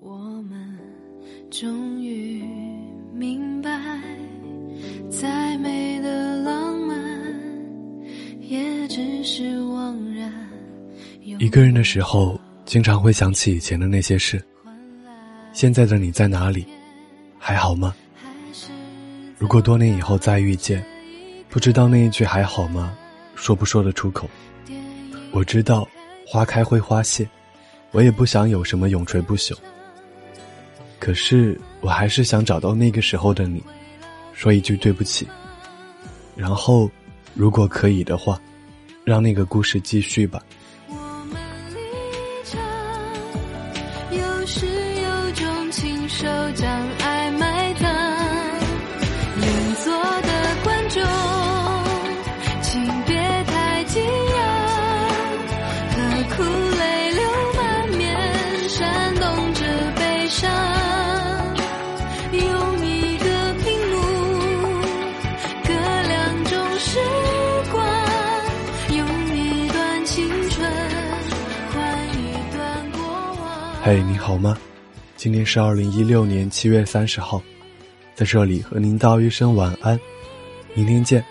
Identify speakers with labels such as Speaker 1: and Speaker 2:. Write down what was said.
Speaker 1: 我们终于明白，再美的浪漫也只是枉然。
Speaker 2: 一个人的时候，经常会想起以前的那些事。现在的你在哪里？还好吗？如果多年以后再遇见，不知道那一句“还好吗”，说不说得出口？我知道，花开会花谢，我也不想有什么永垂不朽。可是，我还是想找到那个时候的你，说一句对不起。然后，如果可以的话，让那个故事继续吧。
Speaker 1: 我们离场，有始有终，亲手将爱往。
Speaker 2: 嘿，你好吗？今天是二零一六年七月三十号，在这里和您道一声晚安，明天见。